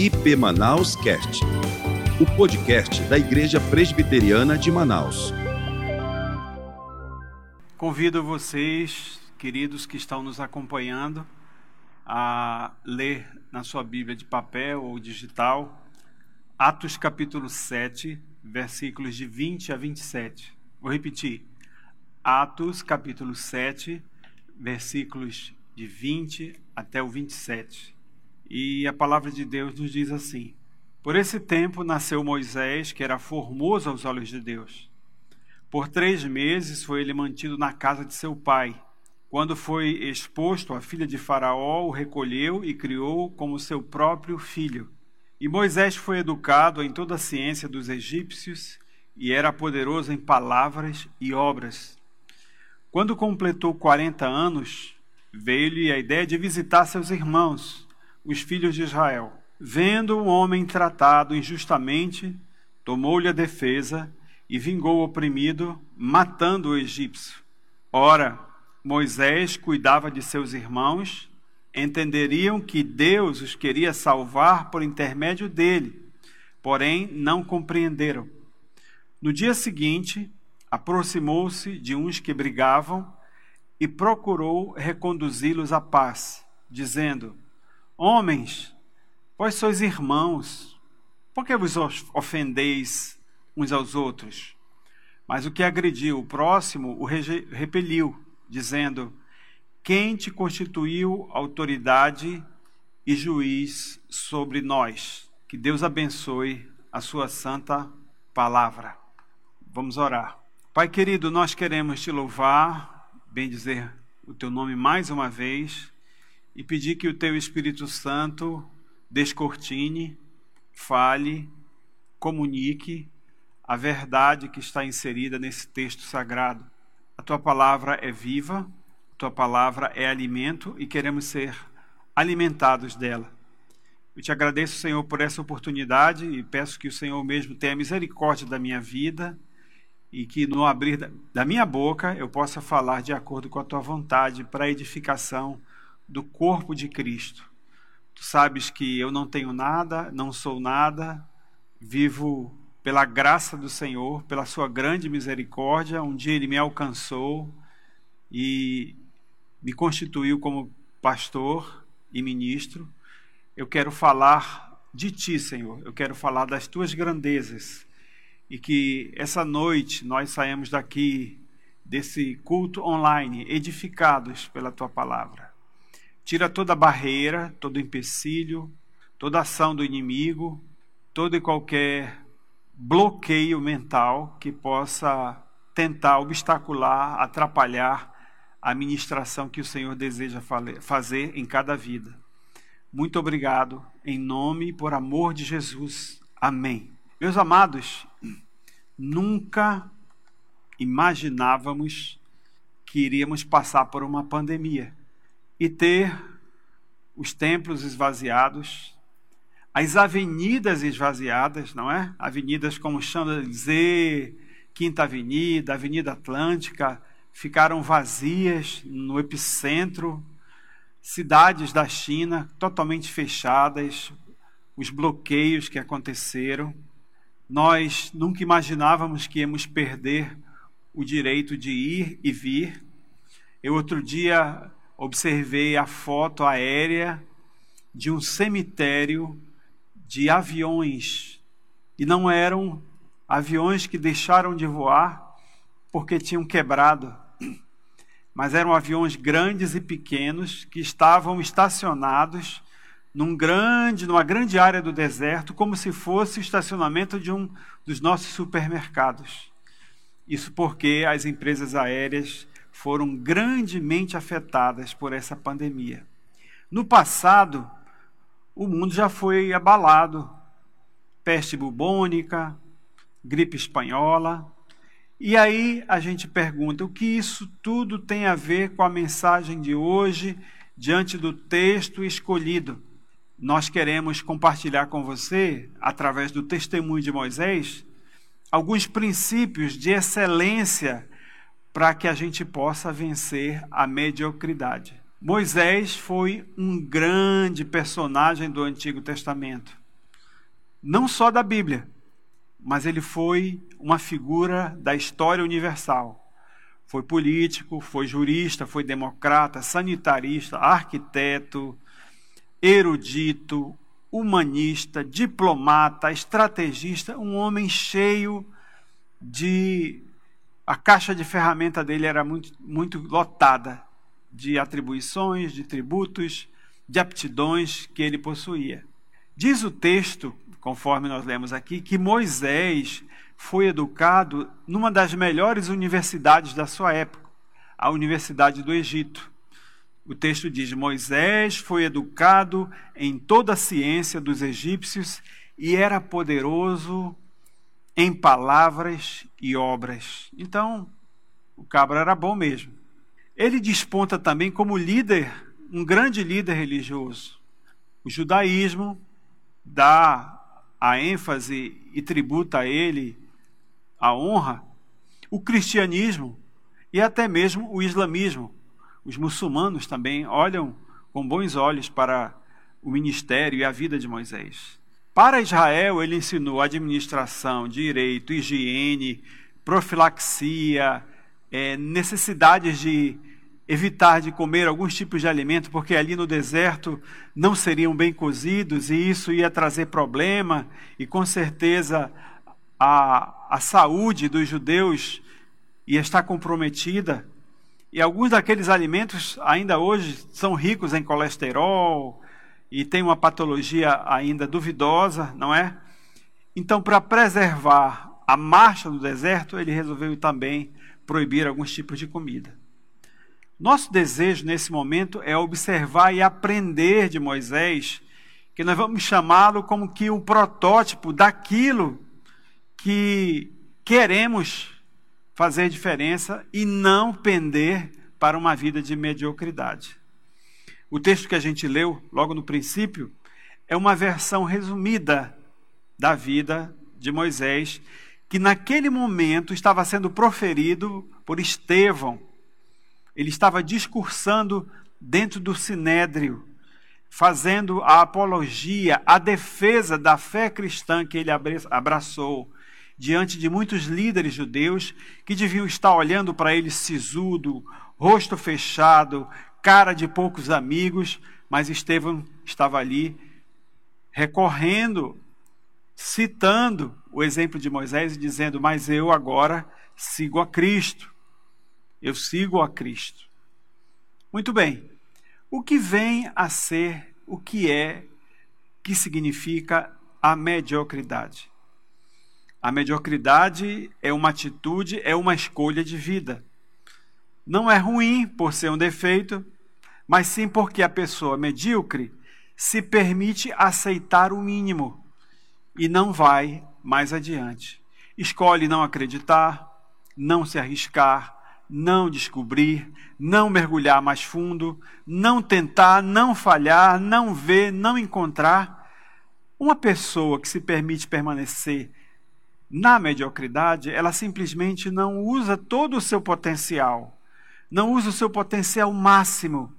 IP Manaus Cast, o podcast da Igreja Presbiteriana de Manaus. Convido vocês, queridos que estão nos acompanhando, a ler na sua Bíblia de papel ou digital, Atos capítulo 7, versículos de 20 a 27. Vou repetir. Atos capítulo 7, versículos de 20 até o 27. E a palavra de Deus nos diz assim: Por esse tempo nasceu Moisés, que era formoso aos olhos de Deus. Por três meses foi ele mantido na casa de seu pai. Quando foi exposto, a filha de Faraó o recolheu e criou como seu próprio filho. E Moisés foi educado em toda a ciência dos egípcios e era poderoso em palavras e obras. Quando completou 40 anos, veio-lhe a ideia de visitar seus irmãos, os filhos de Israel. Vendo o homem tratado injustamente, tomou-lhe a defesa e vingou o oprimido, matando o egípcio. Ora, Moisés cuidava de seus irmãos, entenderiam que Deus os queria salvar por intermédio dele, porém não compreenderam. No dia seguinte, aproximou-se de uns que brigavam e procurou reconduzi-los à paz, dizendo: Homens, vós sois irmãos, por que vos ofendeis uns aos outros? Mas o que agrediu o próximo o repeliu, dizendo: Quem te constituiu autoridade e juiz sobre nós? Que Deus abençoe a sua santa palavra. Vamos orar. Pai querido, nós queremos te louvar, bem dizer o teu nome mais uma vez e pedir que o teu Espírito Santo descortine, fale, comunique a verdade que está inserida nesse texto sagrado. A tua palavra é viva, a tua palavra é alimento e queremos ser alimentados dela. Eu te agradeço, Senhor, por essa oportunidade e peço que o Senhor mesmo tenha misericórdia da minha vida e que no abrir da minha boca eu possa falar de acordo com a tua vontade para edificação do corpo de Cristo. Tu sabes que eu não tenho nada, não sou nada, vivo pela graça do Senhor, pela sua grande misericórdia. Um dia ele me alcançou e me constituiu como pastor e ministro. Eu quero falar de ti, Senhor. Eu quero falar das tuas grandezas e que essa noite nós saímos daqui desse culto online edificados pela tua palavra. Tira toda barreira, todo empecilho, toda ação do inimigo, todo e qualquer bloqueio mental que possa tentar obstacular, atrapalhar a ministração que o Senhor deseja fazer em cada vida. Muito obrigado, em nome e por amor de Jesus. Amém. Meus amados, nunca imaginávamos que iríamos passar por uma pandemia e ter os templos esvaziados, as avenidas esvaziadas, não é? Avenidas como Champs-Élysées, Quinta Avenida, Avenida Atlântica, ficaram vazias no epicentro, cidades da China totalmente fechadas, os bloqueios que aconteceram. Nós nunca imaginávamos que íamos perder o direito de ir e vir. Eu outro dia observei a foto aérea de um cemitério de aviões e não eram aviões que deixaram de voar porque tinham quebrado, mas eram aviões grandes e pequenos que estavam estacionados num grande, numa grande área do deserto, como se fosse o estacionamento de um dos nossos supermercados. Isso porque as empresas aéreas foram grandemente afetadas por essa pandemia. No passado, o mundo já foi abalado. Peste bubônica, gripe espanhola. E aí a gente pergunta: o que isso tudo tem a ver com a mensagem de hoje, diante do texto escolhido? nós queremos compartilhar com você, através do testemunho de Moisés, alguns princípios de excelência para que a gente possa vencer a mediocridade. Moisés foi um grande personagem do Antigo Testamento. não só da Bíblia, mas ele foi uma figura da história universal. Foi político, foi jurista, foi democrata, sanitarista, arquiteto, erudito, humanista, diplomata, estrategista, um homem cheio de. A caixa de ferramenta dele era muito, muito lotada de atribuições, de tributos, de aptidões que ele possuía. Diz o texto, conforme nós lemos aqui, que Moisés foi educado numa das melhores universidades da sua época, a Universidade do Egito. O texto diz: Moisés foi educado em toda a ciência dos egípcios e era poderoso em palavras e obras. Então, o cabra era bom mesmo. Ele desponta também como líder, um grande líder religioso. O judaísmo dá a ênfase e tributa a ele a honra, o cristianismo e até mesmo o islamismo. Os muçulmanos também olham com bons olhos para o ministério e a vida de Moisés. Para Israel, ele ensinou administração, direito, higiene, profilaxia, é, necessidades de evitar de comer alguns tipos de alimento, porque ali no deserto não seriam bem cozidos e isso ia trazer problema, e com certeza a, a saúde dos judeus ia estar comprometida. E alguns daqueles alimentos ainda hoje são ricos em colesterol e tem uma patologia ainda duvidosa, não é? Então, para preservar a marcha do deserto, ele resolveu também proibir alguns tipos de comida. Nosso desejo nesse momento é observar e aprender de Moisés, que nós vamos chamá-lo como que um protótipo daquilo que queremos fazer diferença e não pender para uma vida de mediocridade. O texto que a gente leu logo no princípio é uma versão resumida da vida de Moisés, que naquele momento estava sendo proferido por Estevão, ele estava discursando dentro do sinédrio, fazendo a apologia, a defesa da fé cristã que ele abraçou diante de muitos líderes judeus que deviam estar olhando para ele sisudo, rosto fechado, cara de poucos amigos, mas Estevão estava ali recorrendo, citando o exemplo de Moisés e dizendo: Mas eu agora sigo a Cristo. Eu sigo a Cristo. Muito bem. O que vem a ser, o que é, que significa a mediocridade? A mediocridade é uma atitude, é uma escolha de vida. Não é ruim por ser um defeito, mas sim porque a pessoa medíocre se permite aceitar o mínimo e não vai mais adiante. Escolhe não acreditar, não se arriscar, não descobrir, não mergulhar mais fundo, não tentar, não falhar, não ver, não encontrar. Uma pessoa que se permite permanecer na mediocridade, ela simplesmente não usa todo o seu potencial, não usa o seu potencial máximo,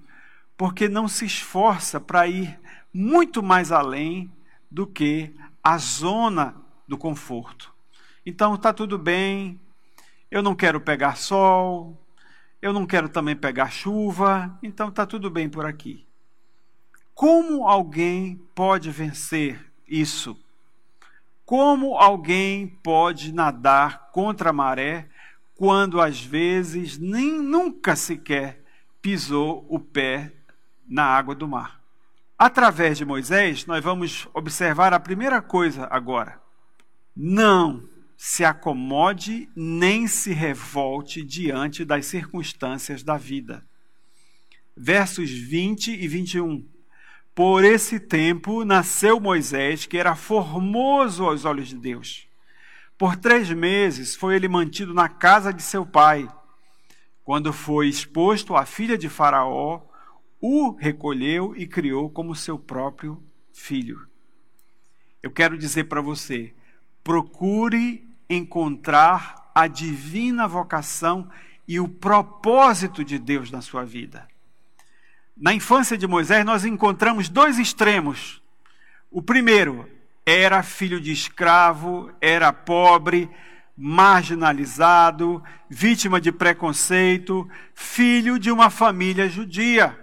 porque não se esforça para ir muito mais além do que a zona do conforto. Então está tudo bem, eu não quero pegar sol, eu não quero também pegar chuva, então está tudo bem por aqui. Como alguém pode vencer isso? Como alguém pode nadar contra a maré quando às vezes nem nunca sequer pisou o pé na água do mar? Através de Moisés, nós vamos observar a primeira coisa agora. Não se acomode nem se revolte diante das circunstâncias da vida. Versos 20 e 21. Por esse tempo nasceu Moisés, que era formoso aos olhos de Deus. Por três meses foi ele mantido na casa de seu pai. Quando foi exposto, a filha de Faraó o recolheu e criou como seu próprio filho. Eu quero dizer para você: procure encontrar a divina vocação e o propósito de Deus na sua vida. Na infância de Moisés, nós encontramos dois extremos. O primeiro, era filho de escravo, era pobre, marginalizado, vítima de preconceito, filho de uma família judia,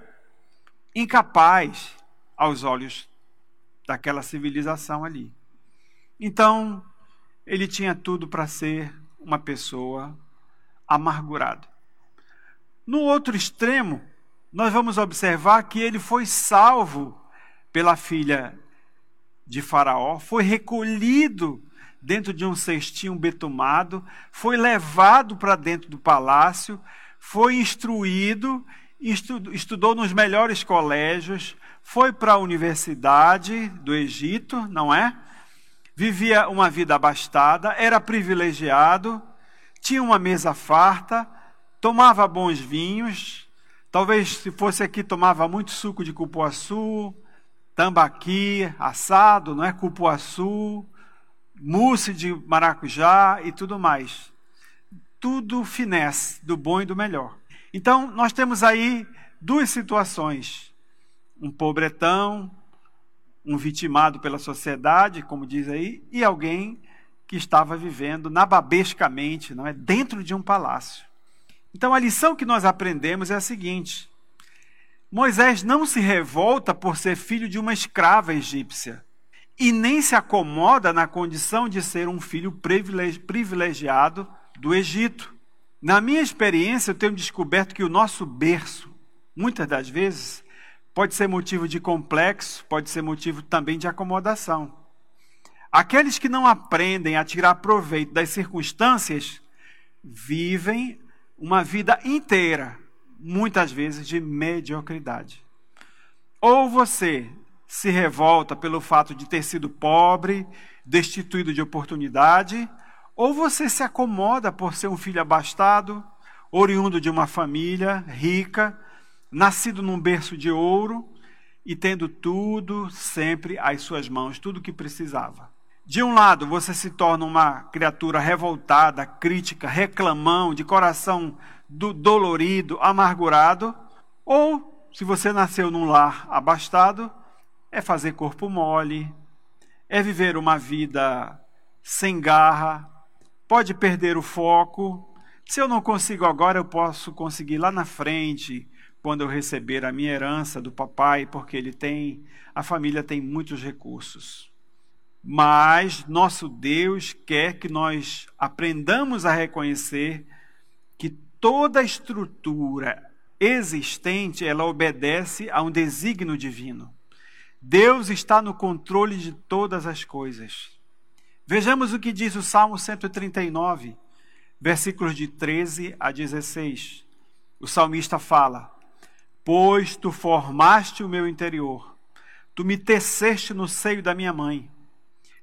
incapaz aos olhos daquela civilização ali. Então, ele tinha tudo para ser uma pessoa amargurada. No outro extremo, nós vamos observar que ele foi salvo pela filha de Faraó, foi recolhido dentro de um cestinho betumado, foi levado para dentro do palácio, foi instruído, estudou nos melhores colégios, foi para a universidade do Egito, não é? Vivia uma vida abastada, era privilegiado, tinha uma mesa farta, tomava bons vinhos, talvez se fosse aqui tomava muito suco de cupuaçu, tambaqui, assado, não é? Cupuaçu, mousse de maracujá e tudo mais. Tudo finesse, do bom e do melhor. Então, nós temos aí duas situações: um pobretão, um vitimado pela sociedade, como diz aí, e alguém que estava vivendo nababescamente, não é, dentro de um palácio. Então, a lição que nós aprendemos é a seguinte: Moisés não se revolta por ser filho de uma escrava egípcia e nem se acomoda na condição de ser um filho privilegiado do Egito. Na minha experiência, eu tenho descoberto que o nosso berço, muitas das vezes, pode ser motivo de complexo, pode ser motivo também de acomodação. Aqueles que não aprendem a tirar proveito das circunstâncias vivem uma vida inteira, muitas vezes, de mediocridade. Ou você se revolta pelo fato de ter sido pobre, destituído de oportunidade, ou você se acomoda por ser um filho abastado, oriundo de uma família rica, nascido num berço de ouro e tendo tudo sempre às suas mãos, tudo o que precisava. De um lado, você se torna uma criatura revoltada, crítica, reclamão, de coração do dolorido, amargurado, ou se você nasceu num lar abastado, é fazer corpo mole, é viver uma vida sem garra, pode perder o foco. Se eu não consigo agora, eu posso conseguir lá na frente, quando eu receber a minha herança do papai, porque ele tem, a família tem muitos recursos. Mas nosso Deus quer que nós aprendamos a reconhecer que toda estrutura existente, ela obedece a um desígnio divino. Deus está no controle de todas as coisas. Vejamos o que diz o Salmo 139, versículos de 13 a 16. O salmista fala: Pois tu formaste o meu interior, tu me teceste no seio da minha mãe.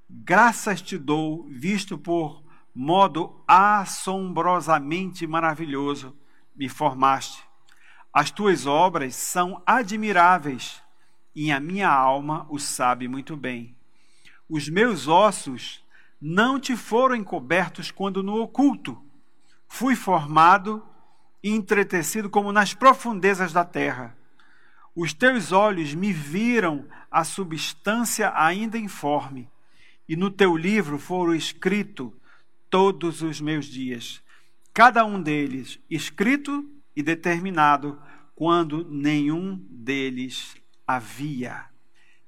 Graças te dou, visto por modo assombrosamente maravilhoso, me formaste. As tuas obras são admiráveis e a minha alma o sabe muito bem. Os meus ossos não te foram encobertos quando no oculto. Fui formado e entretecido como nas profundezas da terra. Os teus olhos me viram a substância ainda informe, e no teu livro foram escritos todos os meus dias, cada um deles escrito e determinado, quando nenhum deles havia.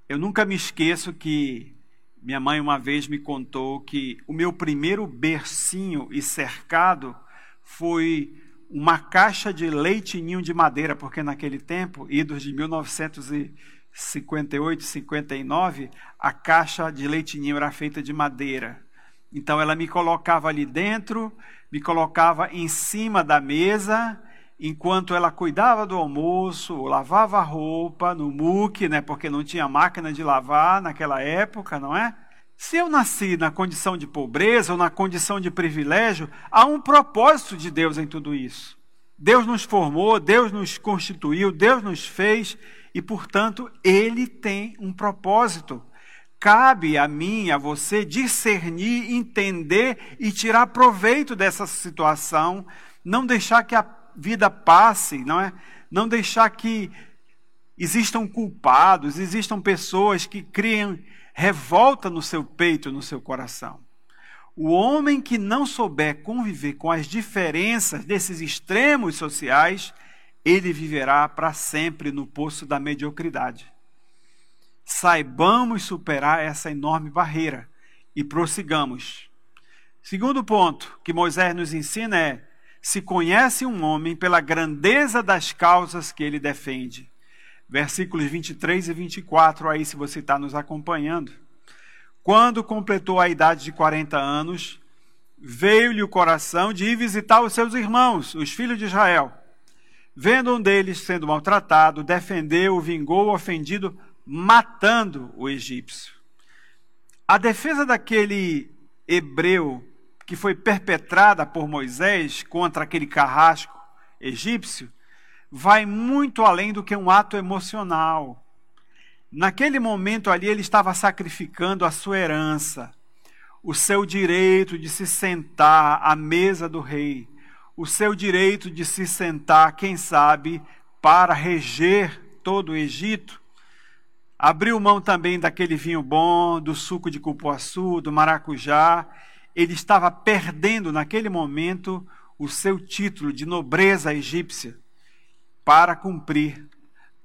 Eu nunca me esqueço que minha mãe uma vez me contou que o meu primeiro bercinho e cercado foi uma caixa de leitinho de madeira, porque naquele tempo, idos de 1958, 59, a caixa de leitinho era feita de madeira. Então ela me colocava ali dentro, me colocava em cima da mesa enquanto ela cuidava do almoço, lavava a roupa no muque, né, porque não tinha máquina de lavar naquela época, não é? Se eu nasci na condição de pobreza ou na condição de privilégio, há um propósito de Deus em tudo isso. Deus nos formou, Deus nos constituiu, Deus nos fez e, portanto, Ele tem um propósito. Cabe a mim, a você, discernir, entender e tirar proveito dessa situação, não deixar que a vida passe, não é? Não deixar que existam culpados, existam pessoas que criam revolta no seu peito, no seu coração. O homem que não souber conviver com as diferenças desses extremos sociais, ele viverá para sempre no poço da mediocridade. Saibamos superar essa enorme barreira e prossigamos. Segundo ponto que Moisés nos ensina é: se conhece um homem pela grandeza das causas que ele defende. Versículos 23 e 24, aí, se você está nos acompanhando. Quando completou a idade de 40 anos, veio-lhe o coração de ir visitar os seus irmãos, os filhos de Israel. Vendo um deles sendo maltratado, defendeu, vingou o ofendido, matando o egípcio. A defesa daquele hebreu que foi perpetrada por Moisés contra aquele carrasco egípcio vai muito além do que um ato emocional. Naquele momento ali, ele estava sacrificando a sua herança, o seu direito de se sentar à mesa do rei, o seu direito de se sentar, quem sabe, para reger todo o Egito. Abriu mão também daquele vinho bom, do suco de cupuaçu, do maracujá. Ele estava perdendo naquele momento o seu título de nobreza egípcia para cumprir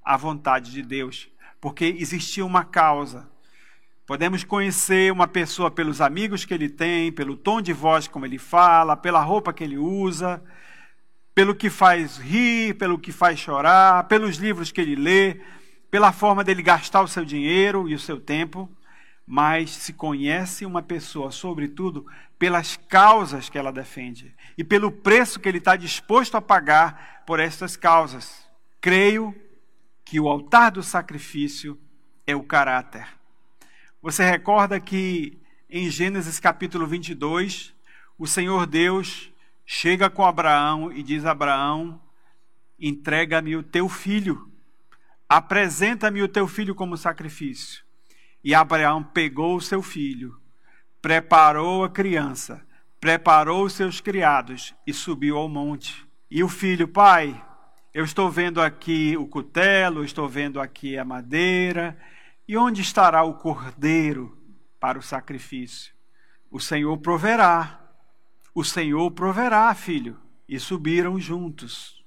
a vontade de Deus porque existia uma causa. Podemos conhecer uma pessoa pelos amigos que ele tem, pelo tom de voz como ele fala, pela roupa que ele usa, pelo que faz rir, pelo que faz chorar, pelos livros que ele lê, pela forma dele gastar o seu dinheiro e o seu tempo, mas se conhece uma pessoa, sobretudo, pelas causas que ela defende e pelo preço que ele está disposto a pagar por essas causas. Creio que o altar do sacrifício é o caráter. Você recorda que em Gênesis capítulo 22, o Senhor Deus chega com Abraão e diz Abraão: entrega-me o teu filho, apresenta-me o teu filho como sacrifício. E Abraão pegou o seu filho, preparou a criança, preparou os seus criados e subiu ao monte. E o filho, pai, eu estou vendo aqui o cutelo, estou vendo aqui a madeira. E onde estará o cordeiro para o sacrifício? O Senhor proverá. O Senhor proverá, filho. E subiram juntos.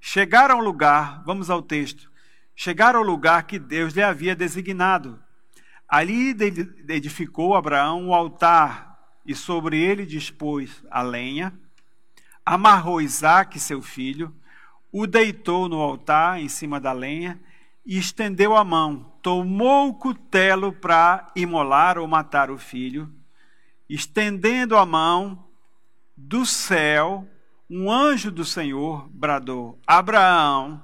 Chegaram ao lugar, vamos ao texto. Chegaram ao lugar que Deus lhe havia designado. Ali edificou Abraão o altar e sobre ele dispôs a lenha. Amarrou Isaque, seu filho o deitou no altar em cima da lenha e estendeu a mão, tomou o cutelo para imolar ou matar o filho. Estendendo a mão, do céu, um anjo do Senhor bradou: Abraão,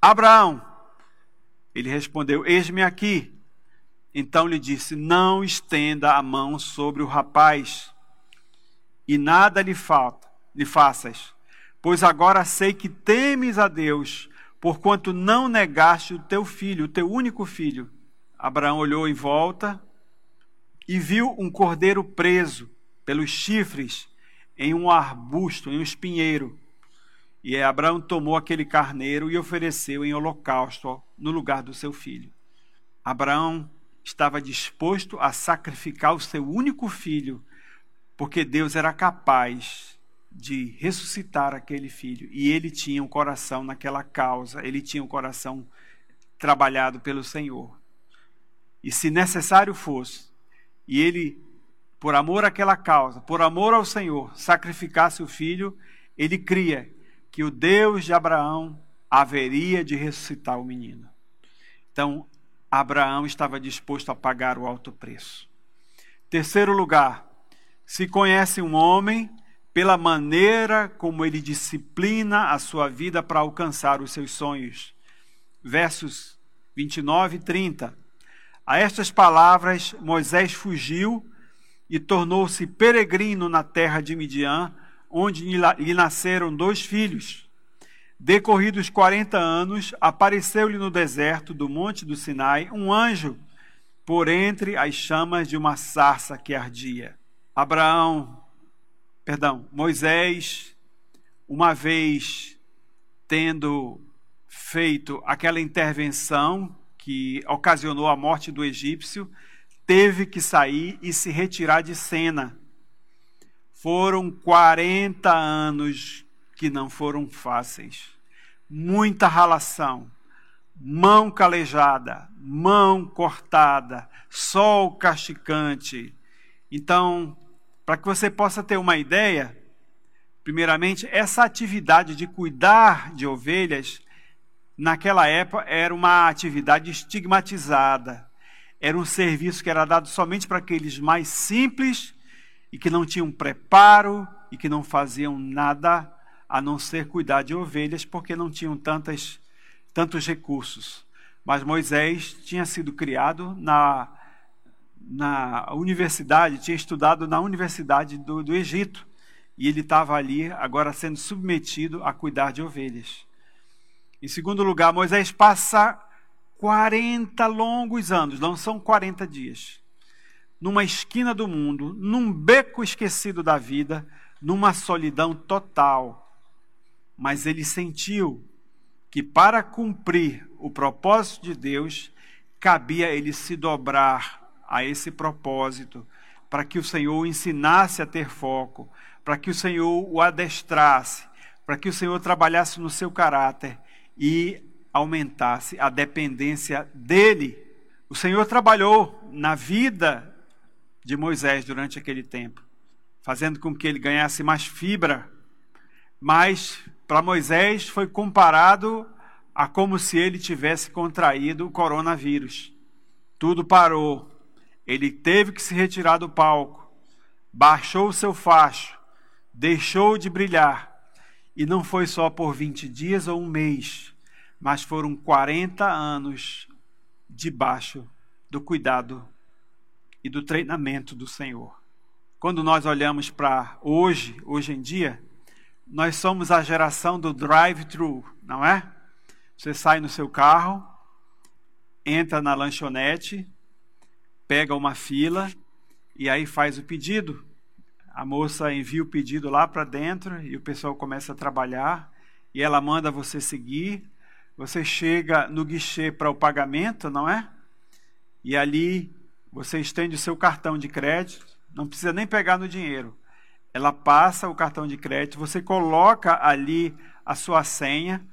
Abraão. Ele respondeu: Eis-me aqui. Então lhe disse: Não estenda a mão sobre o rapaz, e nada lhe falta, lhe faças Pois agora sei que temes a Deus, porquanto não negaste o teu filho, o teu único filho. Abraão olhou em volta e viu um cordeiro preso pelos chifres em um arbusto, em um espinheiro. E Abraão tomou aquele carneiro e ofereceu em holocausto no lugar do seu filho. Abraão estava disposto a sacrificar o seu único filho, porque Deus era capaz de ressuscitar aquele filho. E ele tinha um coração naquela causa, ele tinha um coração trabalhado pelo Senhor. E se necessário fosse, e ele, por amor àquela causa, por amor ao Senhor, sacrificasse o filho, ele cria que o Deus de Abraão haveria de ressuscitar o menino. Então, Abraão estava disposto a pagar o alto preço. Terceiro lugar, se conhece um homem pela maneira como ele disciplina a sua vida para alcançar os seus sonhos. Versos 29 e 30. A estas palavras, Moisés fugiu e tornou-se peregrino na terra de Midian, onde lhe nasceram dois filhos. Decorridos quarenta anos, apareceu-lhe no deserto do monte do Sinai um anjo por entre as chamas de uma sarça que ardia. Abraão perdão, Moisés, uma vez tendo feito aquela intervenção que ocasionou a morte do egípcio, teve que sair e se retirar de cena. Foram 40 anos que não foram fáceis. Muita ralação, mão calejada, mão cortada, sol casticante. Então, para que você possa ter uma ideia, primeiramente, essa atividade de cuidar de ovelhas, naquela época, era uma atividade estigmatizada. Era um serviço que era dado somente para aqueles mais simples e que não tinham preparo e que não faziam nada a não ser cuidar de ovelhas, porque não tinham tantas, tantos recursos. Mas Moisés tinha sido criado na, na universidade, tinha estudado na Universidade do, do Egito, e ele estava ali agora sendo submetido a cuidar de ovelhas. Em segundo lugar, Moisés passa 40 longos anos, não são 40 dias, numa esquina do mundo, num beco esquecido da vida, numa solidão total. Mas ele sentiu que para cumprir o propósito de Deus, cabia ele se dobrar a esse propósito, para que o Senhor o ensinasse a ter foco, para que o Senhor o adestrasse, para que o Senhor trabalhasse no seu caráter e aumentasse a dependência dele. O Senhor trabalhou na vida de Moisés durante aquele tempo, fazendo com que ele ganhasse mais fibra, mas para Moisés foi comparado a como se ele tivesse contraído o coronavírus. Tudo parou. Ele teve que se retirar do palco, baixou o seu facho, deixou de brilhar. E não foi só por 20 dias ou um mês, mas foram 40 anos debaixo do cuidado e do treinamento do Senhor. Quando nós olhamos para hoje, hoje em dia, nós somos a geração do drive-thru, não é? Você sai no seu carro, entra na lanchonete, pega uma fila e aí faz o pedido. A moça envia o pedido lá para dentro e o pessoal começa a trabalhar e ela manda você seguir. Você chega no guichê para o pagamento, não é? E ali você estende o seu cartão de crédito, não precisa nem pegar no dinheiro. Ela passa o cartão de crédito, você coloca ali a sua senha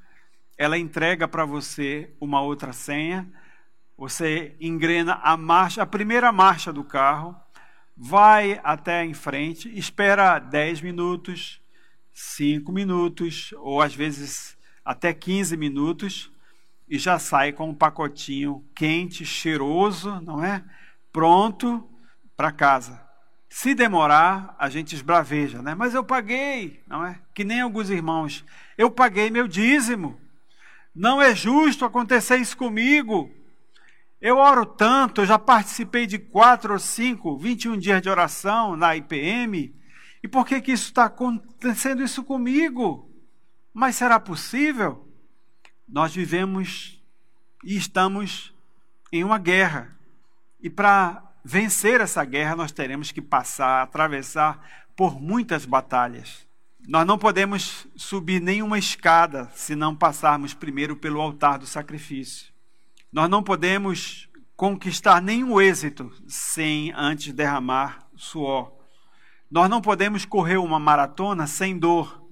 ela entrega para você uma outra senha, você engrena a marcha, a primeira marcha do carro, vai até em frente, espera 10 minutos, 5 minutos, ou às vezes até 15 minutos, e já sai com um pacotinho quente, cheiroso, não é? Pronto para casa. Se demorar, a gente esbraveja, né? Mas eu paguei, não é? Que nem alguns irmãos. Eu paguei meu dízimo. Não é justo acontecer isso comigo. Eu oro tanto, eu já participei de quatro ou cinco, 21 dias de oração na IPM. E por que, que isso está acontecendo isso comigo? Mas será possível? Nós vivemos e estamos em uma guerra. E para vencer essa guerra, nós teremos que passar, atravessar por muitas batalhas. Nós não podemos subir nenhuma escada se não passarmos primeiro pelo altar do sacrifício. Nós não podemos conquistar nenhum êxito sem antes derramar suor. Nós não podemos correr uma maratona sem dor.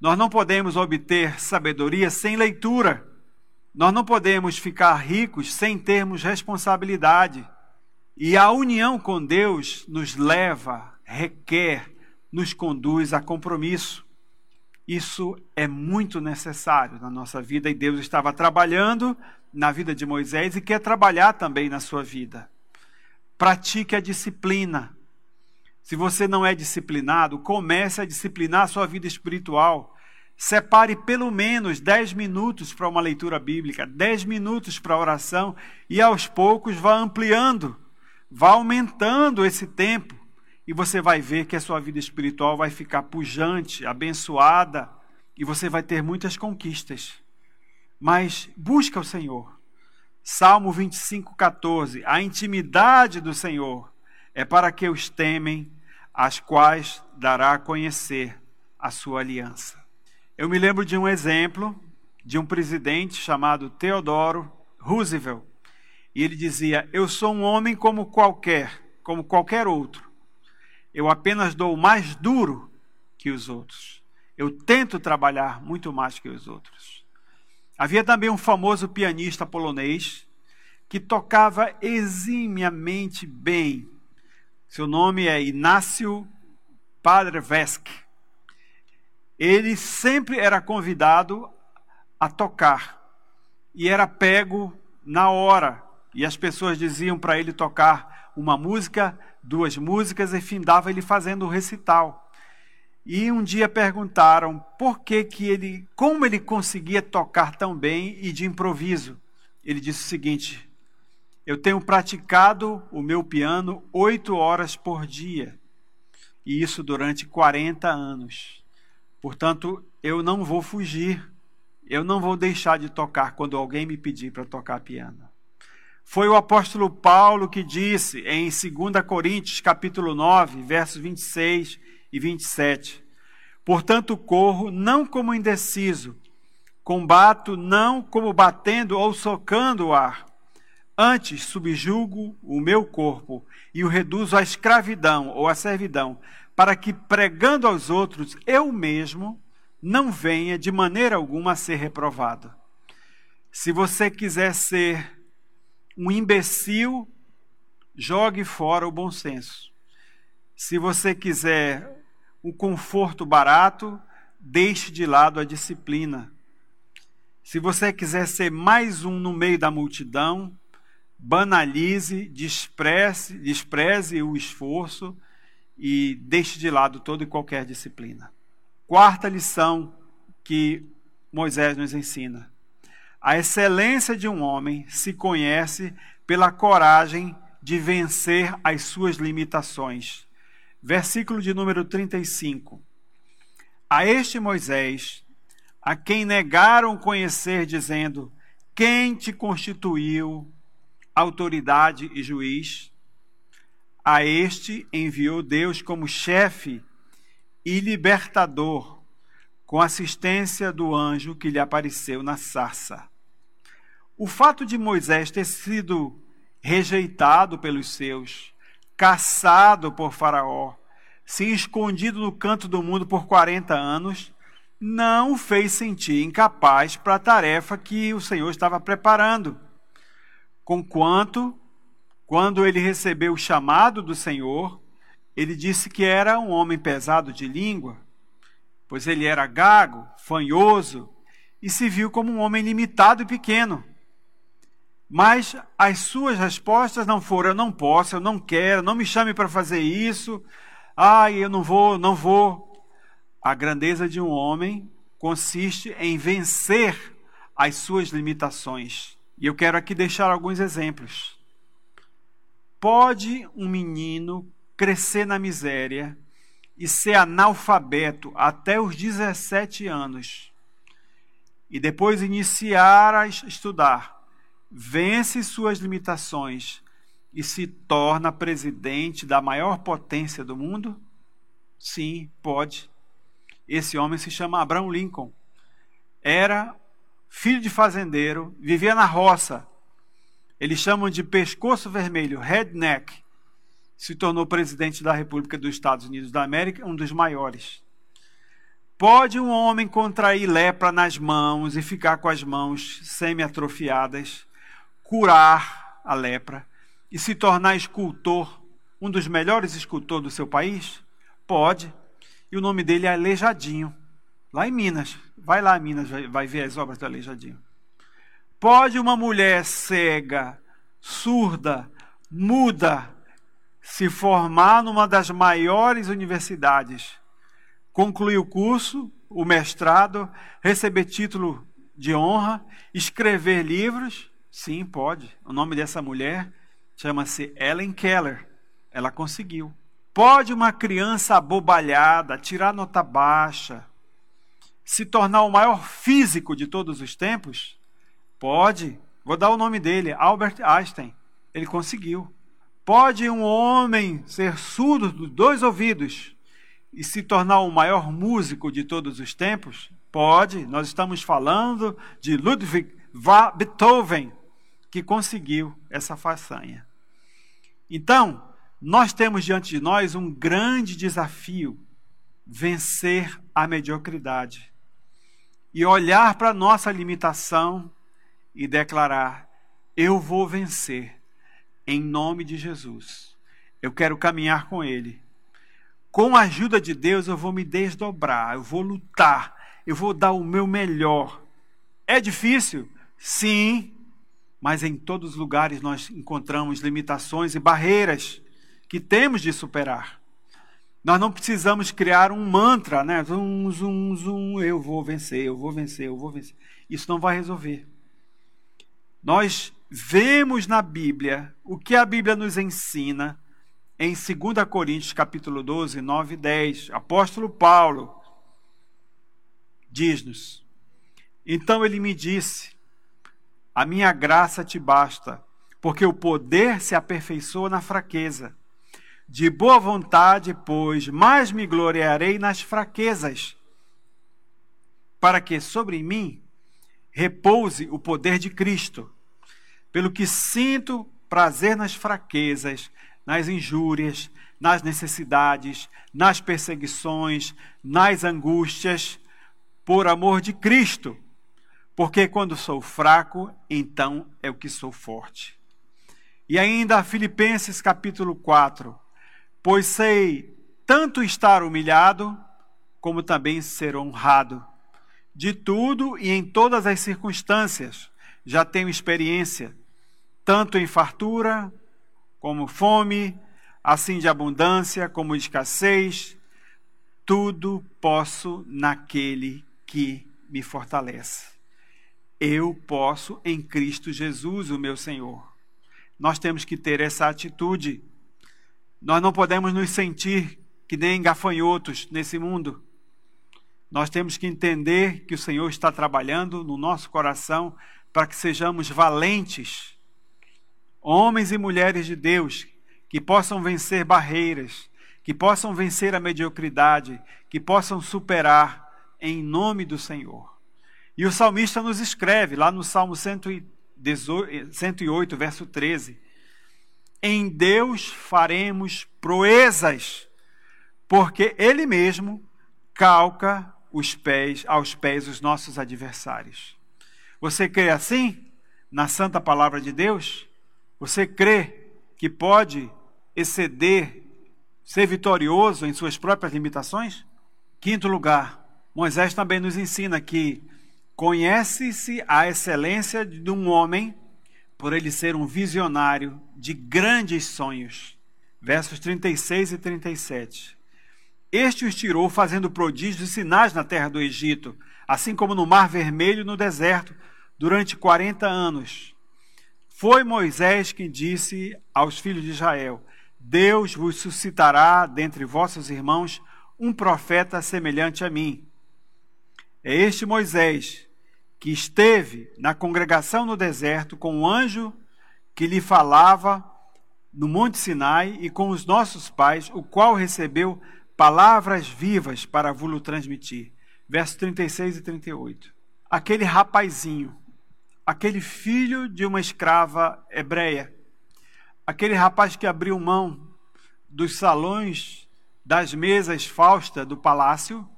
Nós não podemos obter sabedoria sem leitura. Nós não podemos ficar ricos sem termos responsabilidade. E a união com Deus nos leva, requer nos conduz a compromisso. Isso é muito necessário na nossa vida e Deus estava trabalhando na vida de Moisés e quer trabalhar também na sua vida. Pratique a disciplina. Se você não é disciplinado, comece a disciplinar a sua vida espiritual. Separe pelo menos 10 minutos para uma leitura bíblica, 10 minutos para oração e aos poucos vá ampliando, vá aumentando esse tempo e você vai ver que a sua vida espiritual vai ficar pujante, abençoada e você vai ter muitas conquistas. Mas busca o Senhor. Salmo 25, 14. A intimidade do Senhor é para que os temem, as quais dará a conhecer a sua aliança. Eu me lembro de um exemplo de um presidente chamado Theodoro Roosevelt. E ele dizia: Eu sou um homem como qualquer, como qualquer outro. Eu apenas dou mais duro que os outros. Eu tento trabalhar muito mais que os outros. Havia também um famoso pianista polonês que tocava eximiamente bem. Seu nome é Inácio Paderewski. Ele sempre era convidado a tocar e era pego na hora. E as pessoas diziam para ele tocar uma música, duas músicas e findava ele fazendo o recital. E um dia perguntaram por que que ele, como ele conseguia tocar tão bem e de improviso. Ele disse o seguinte: Eu tenho praticado o meu piano oito horas por dia e isso durante 40 anos. Portanto, eu não vou fugir, eu não vou deixar de tocar quando alguém me pedir para tocar piano. Foi o apóstolo Paulo que disse em 2 Coríntios capítulo 9, versos 26 e 27. Portanto, corro não como indeciso, combato não como batendo ou socando o ar. Antes subjugo o meu corpo e o reduzo à escravidão ou à servidão, para que, pregando aos outros, eu mesmo não venha de maneira alguma a ser reprovado. Se você quiser ser um imbecil, jogue fora o bom senso. Se você quiser um conforto barato, deixe de lado a disciplina. Se você quiser ser mais um no meio da multidão, banalize, despreze, despreze o esforço e deixe de lado toda e qualquer disciplina. Quarta lição que Moisés nos ensina: a excelência de um homem se conhece pela coragem de vencer as suas limitações versículo de número 35. A este Moisés, a quem negaram conhecer, dizendo: Quem te constituiu autoridade e juiz? A este enviou Deus como chefe e libertador, com assistência do anjo que lhe apareceu na sarça. O fato de Moisés ter sido rejeitado pelos seus, caçado por Faraó, se escondido no canto do mundo por 40 anos, não o fez sentir incapaz para a tarefa que o Senhor estava preparando. Conquanto, quando ele recebeu o chamado do Senhor, ele disse que era um homem pesado de língua, pois ele era gago, fanhoso e se viu como um homem limitado e pequeno. Mas as suas respostas não foram: eu não posso, eu não quero, não me chame para fazer isso, ai, eu não vou, não vou. A grandeza de um homem consiste em vencer as suas limitações. E eu quero aqui deixar alguns exemplos. Pode um menino crescer na miséria e ser analfabeto até os 17 anos e depois iniciar a estudar vence suas limitações e se torna presidente da maior potência do mundo? Sim, pode. Esse homem se chama Abraham Lincoln. Era filho de fazendeiro, vivia na roça. Eles chamam de pescoço vermelho, redneck. Se tornou presidente da República dos Estados Unidos da América, um dos maiores. Pode um homem contrair lepra nas mãos e ficar com as mãos semi-atrofiadas curar a lepra e se tornar escultor, um dos melhores escultores do seu país? Pode. E o nome dele é Aleijadinho, lá em Minas. Vai lá Minas, vai ver as obras do Aleijadinho. Pode uma mulher cega, surda, muda, se formar numa das maiores universidades, concluir o curso, o mestrado, receber título de honra, escrever livros Sim, pode. O nome dessa mulher chama-se Ellen Keller. Ela conseguiu. Pode uma criança abobalhada, tirar nota baixa, se tornar o maior físico de todos os tempos? Pode. Vou dar o nome dele, Albert Einstein. Ele conseguiu. Pode um homem ser surdo dos dois ouvidos e se tornar o maior músico de todos os tempos? Pode, nós estamos falando de Ludwig van Beethoven, que conseguiu essa façanha. Então, nós temos diante de nós um grande desafio: vencer a mediocridade e olhar para a nossa limitação e declarar: Eu vou vencer, em nome de Jesus. Eu quero caminhar com Ele. Com a ajuda de Deus, eu vou me desdobrar, eu vou lutar, eu vou dar o meu melhor. É difícil? Sim, mas em todos os lugares nós encontramos limitações e barreiras que temos de superar. Nós não precisamos criar um mantra, né? Zum, zum, zum, eu vou vencer, eu vou vencer, eu vou vencer. Isso não vai resolver. Nós vemos na Bíblia o que a Bíblia nos ensina em 2 Coríntios capítulo 12, 9 e 10. Apóstolo Paulo diz-nos: Então ele me disse: A minha graça te basta, porque o poder se aperfeiçoa na fraqueza. De boa vontade, pois, mais me gloriarei nas fraquezas, para que sobre mim repouse o poder de Cristo. Pelo que sinto prazer nas fraquezas, nas injúrias, nas necessidades, nas perseguições, nas angústias, por amor de Cristo. Porque quando sou fraco, então é o que sou forte. E ainda Filipenses capítulo 4 pois sei tanto estar humilhado, como também ser honrado. De tudo e em todas as circunstâncias já tenho experiência, tanto em fartura, como fome, assim de abundância, como de escassez. Tudo posso naquele que me fortalece. Eu posso em Cristo Jesus, o meu Senhor. Nós temos que ter essa atitude nós não podemos nos sentir que nem gafanhotos nesse mundo. Nós temos que entender que o Senhor está trabalhando no nosso coração para que sejamos valentes, homens e mulheres de Deus, que possam vencer barreiras, que possam vencer a mediocridade, que possam superar em nome do Senhor. E o salmista nos escreve lá no Salmo 108, verso 13: em Deus faremos proezas, porque Ele mesmo calca os pés aos pés dos nossos adversários. Você crê assim na santa palavra de Deus? Você crê que pode exceder, ser vitorioso em suas próprias limitações? Quinto lugar, Moisés também nos ensina que conhece-se a excelência de um homem por ele ser um visionário de grandes sonhos. Versos 36 e 37. Este os tirou fazendo prodígios e sinais na terra do Egito, assim como no Mar Vermelho e no deserto, durante 40 anos. Foi Moisés quem disse aos filhos de Israel: Deus vos suscitará dentre vossos irmãos um profeta semelhante a mim. É este Moisés que esteve na congregação no deserto com o anjo que lhe falava no Monte Sinai e com os nossos pais, o qual recebeu palavras vivas para vos transmitir. Versos 36 e 38. Aquele rapazinho, aquele filho de uma escrava hebreia, aquele rapaz que abriu mão dos salões, das mesas Fausta do palácio,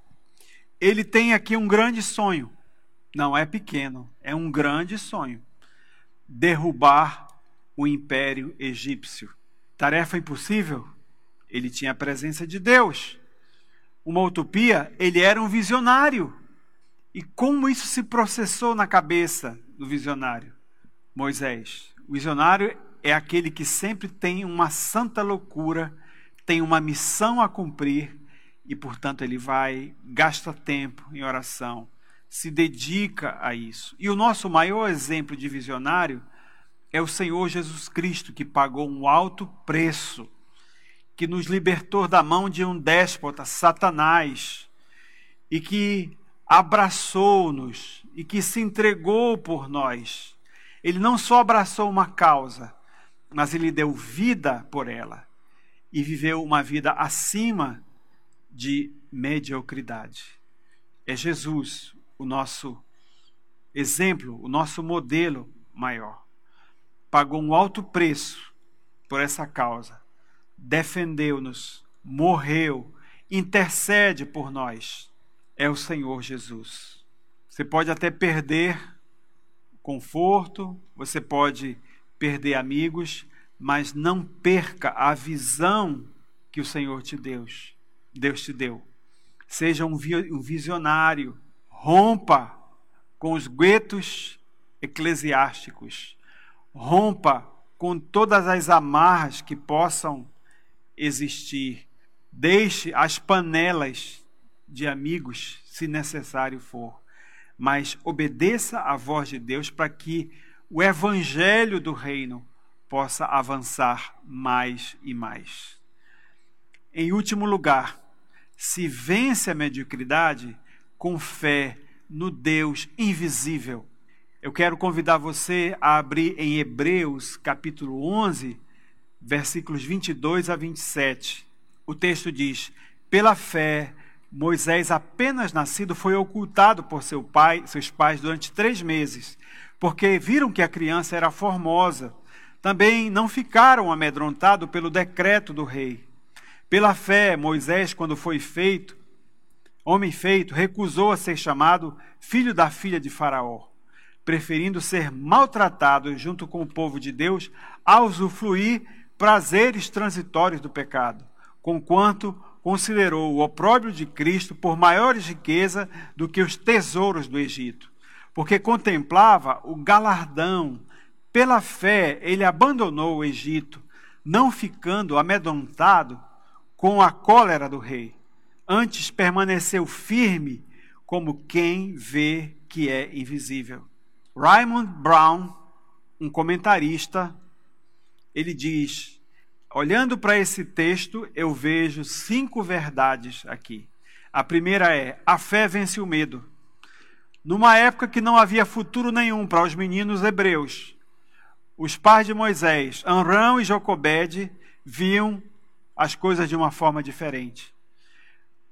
ele tem aqui um grande sonho não é pequeno, é um grande sonho. Derrubar o império egípcio. Tarefa impossível? Ele tinha a presença de Deus. Uma utopia? Ele era um visionário. E como isso se processou na cabeça do visionário? Moisés. O visionário é aquele que sempre tem uma santa loucura, tem uma missão a cumprir e, portanto, ele vai, gasta tempo em oração, se dedica a isso. E o nosso maior exemplo de visionário é o Senhor Jesus Cristo, que pagou um alto preço, que nos libertou da mão de um déspota, Satanás, e que abraçou-nos e que se entregou por nós. Ele não só abraçou uma causa, mas ele deu vida por ela e viveu uma vida acima de mediocridade. É Jesus, o nosso exemplo, o nosso modelo maior. Pagou um alto preço por essa causa, defendeu-nos, morreu, intercede por nós. É o Senhor Jesus. Você pode até perder conforto, você pode perder amigos, mas não perca a visão que o Senhor te deu. Deus te deu. Seja um visionário, rompa com os guetos eclesiásticos, rompa com todas as amarras que possam existir. Deixe as panelas de amigos, se necessário for, mas obedeça à voz de Deus para que o evangelho do reino possa avançar mais e mais. Em último lugar, se vence a mediocridade com fé no Deus invisível. Eu quero convidar você a abrir em Hebreus, capítulo 11, versículos 22 a 27. O texto diz: Pela fé, Moisés, apenas nascido, foi ocultado por seu pai, seus pais durante três meses, porque viram que a criança era formosa. Também não ficaram amedrontados pelo decreto do rei. Pela fé, Moisés, quando foi feito, homem feito, recusou a ser chamado filho da filha de Faraó, preferindo ser maltratado junto com o povo de Deus a usufruir prazeres transitórios do pecado, conquanto considerou o opróbrio de Cristo por maior riqueza do que os tesouros do Egito, porque contemplava o galardão. Pela fé, ele abandonou o Egito, não ficando amedrontado com a cólera do rei. Antes permaneceu firme como quem vê que é invisível. Raymond Brown, um comentarista, ele diz: olhando para esse texto, eu vejo cinco verdades aqui. A primeira é: a fé vence o medo. Numa época que não havia futuro nenhum para os meninos hebreus, os pais de Moisés, Anrão e Jocobede, viam as coisas de uma forma diferente.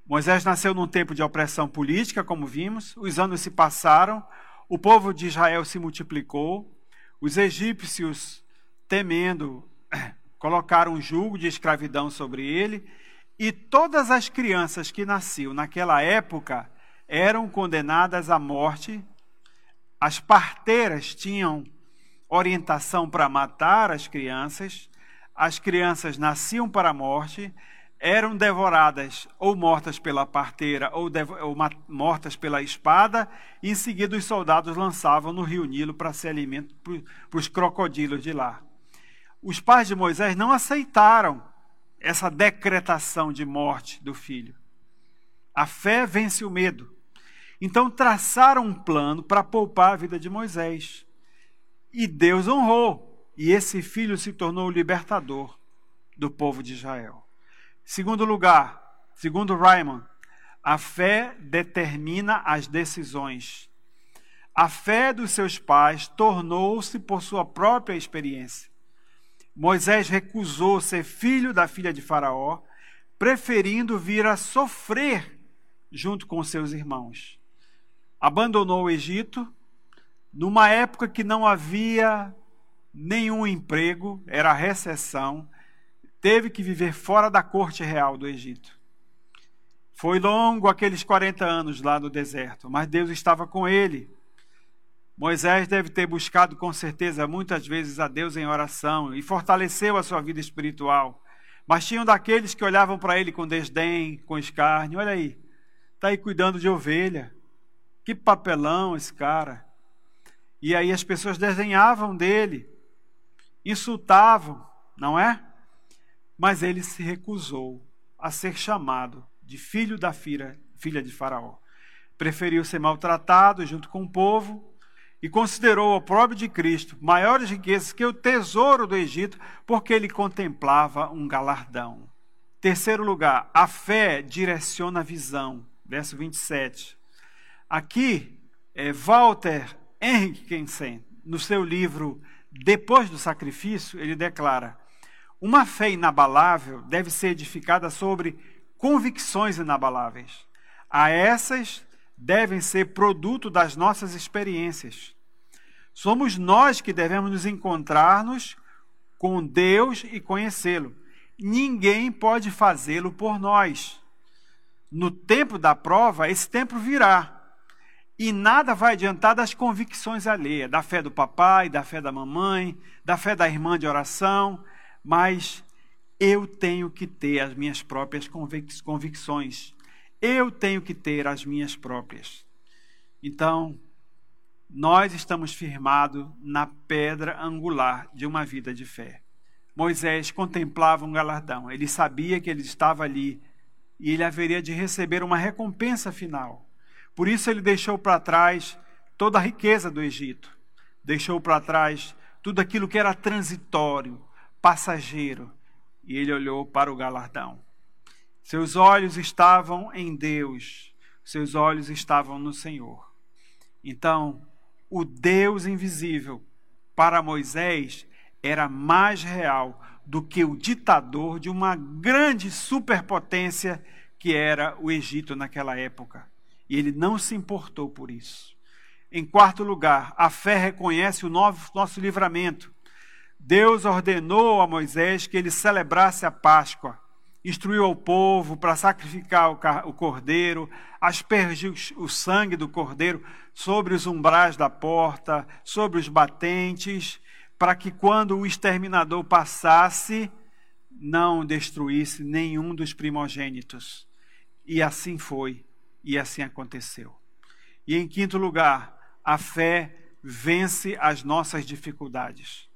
Moisés nasceu num tempo de opressão política, como vimos, os anos se passaram, o povo de Israel se multiplicou, os egípcios, temendo, colocaram um jugo de escravidão sobre ele, e todas as crianças que nasciam naquela época eram condenadas à morte. As parteiras tinham orientação para matar as crianças, as crianças nasciam para a morte, eram devoradas ou mortas pela parteira ou, ou mortas pela espada, e em seguida os soldados lançavam no rio Nilo para ser alimento para os crocodilos de lá. Os pais de Moisés não aceitaram essa decretação de morte do filho. A fé vence o medo. Então traçaram um plano para poupar a vida de Moisés. E Deus honrou e esse filho se tornou o libertador do povo de Israel. Segundo lugar, segundo Raymond, a fé determina as decisões. A fé dos seus pais tornou-se por sua própria experiência. Moisés recusou ser filho da filha de Faraó, preferindo vir a sofrer junto com seus irmãos. Abandonou o Egito numa época que não havia nenhum emprego, era recessão, teve que viver fora da corte real do Egito. Foi longo aqueles 40 anos lá no deserto, mas Deus estava com ele. Moisés deve ter buscado com certeza muitas vezes a Deus em oração e fortaleceu a sua vida espiritual. Mas tinham daqueles que olhavam para ele com desdém, com escárnio. Olha aí, está aí cuidando de ovelha. Que papelão esse cara. E aí as pessoas desenhavam dele insultavam, não é? Mas ele se recusou a ser chamado de filho da filha, filha de Faraó. Preferiu ser maltratado junto com o povo e considerou o próprio de Cristo maiores riquezas que o tesouro do Egito, porque ele contemplava um galardão. Terceiro lugar, a fé direciona a visão. Verso 27. Aqui, é, Walter Henrikensen, no seu livro depois do sacrifício, ele declara: uma fé inabalável deve ser edificada sobre convicções inabaláveis. A essas devem ser produto das nossas experiências. Somos nós que devemos nos encontrar-nos com Deus e conhecê-lo. Ninguém pode fazê-lo por nós. No tempo da prova, esse tempo virá. E nada vai adiantar das convicções alheias, da fé do papai, da fé da mamãe, da fé da irmã de oração, mas eu tenho que ter as minhas próprias convic convicções. Eu tenho que ter as minhas próprias. Então, nós estamos firmados na pedra angular de uma vida de fé. Moisés contemplava um galardão, ele sabia que ele estava ali e ele haveria de receber uma recompensa final. Por isso ele deixou para trás toda a riqueza do Egito, deixou para trás tudo aquilo que era transitório, passageiro, e ele olhou para o galardão. Seus olhos estavam em Deus, seus olhos estavam no Senhor. Então, o Deus invisível para Moisés era mais real do que o ditador de uma grande superpotência que era o Egito naquela época. E ele não se importou por isso. Em quarto lugar, a fé reconhece o nosso livramento. Deus ordenou a Moisés que ele celebrasse a Páscoa, instruiu ao povo para sacrificar o cordeiro, aspergiu o sangue do cordeiro sobre os umbrais da porta, sobre os batentes, para que quando o exterminador passasse, não destruísse nenhum dos primogênitos. E assim foi, e assim aconteceu. E em quinto lugar, a fé vence as nossas dificuldades.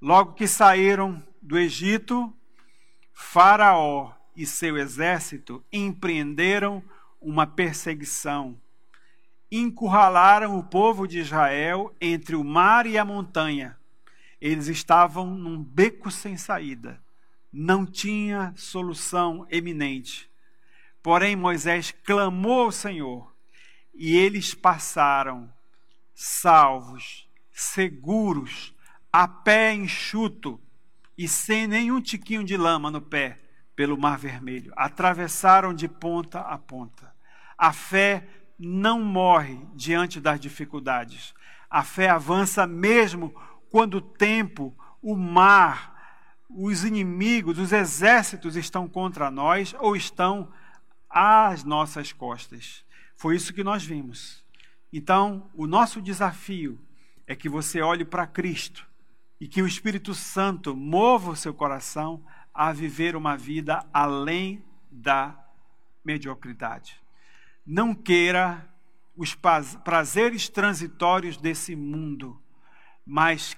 Logo que saíram do Egito, Faraó e seu exército empreenderam uma perseguição. Encurralaram o povo de Israel entre o mar e a montanha. Eles estavam num beco sem saída. Não tinha solução eminente. Porém, Moisés clamou ao Senhor e eles passaram salvos, seguros, a pé enxuto e sem nenhum tiquinho de lama no pé, pelo Mar Vermelho. Atravessaram de ponta a ponta. A fé não morre diante das dificuldades. A fé avança mesmo quando o tempo, o mar, os inimigos, os exércitos estão contra nós ou estão às nossas costas. Foi isso que nós vimos. Então, o nosso desafio é que você olhe para Cristo e que o Espírito Santo mova o seu coração a viver uma vida além da mediocridade. Não queira os prazeres transitórios desse mundo, mas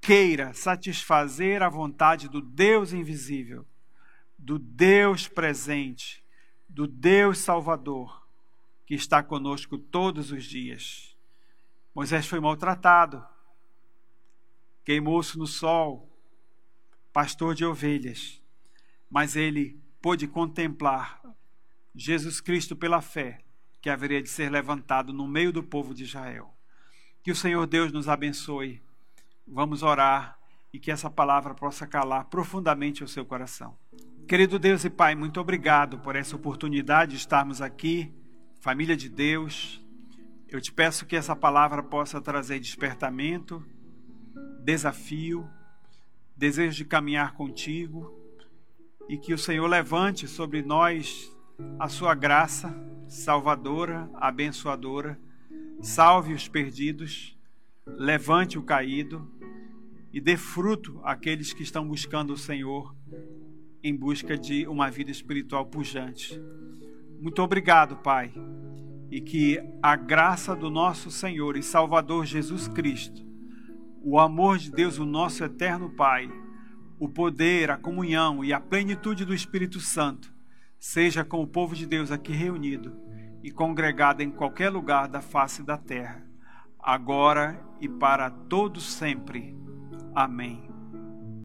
queira satisfazer a vontade do Deus invisível, do Deus presente, do Deus Salvador, que está conosco todos os dias. Moisés foi maltratado, queimou-se no sol, pastor de ovelhas, mas ele pôde contemplar Jesus Cristo pela fé, que haveria de ser levantado no meio do povo de Israel. Que o Senhor Deus nos abençoe. Vamos orar e que essa palavra possa calar profundamente o seu coração. Querido Deus e Pai, muito obrigado por essa oportunidade de estarmos aqui, família de Deus. Eu te peço que essa palavra possa trazer despertamento, desafio, desejo de caminhar contigo e que o Senhor levante sobre nós a sua graça salvadora, abençoadora, salve os perdidos, levante o caído e dê fruto àqueles que estão buscando o Senhor em busca de uma vida espiritual pujante. Muito obrigado, Pai, e que a graça do nosso Senhor e Salvador Jesus Cristo, o amor de Deus, o nosso eterno Pai, o poder, a comunhão e a plenitude do Espírito Santo seja com o povo de Deus aqui reunido e congregado em qualquer lugar da face da terra, agora e para todos sempre. Amém.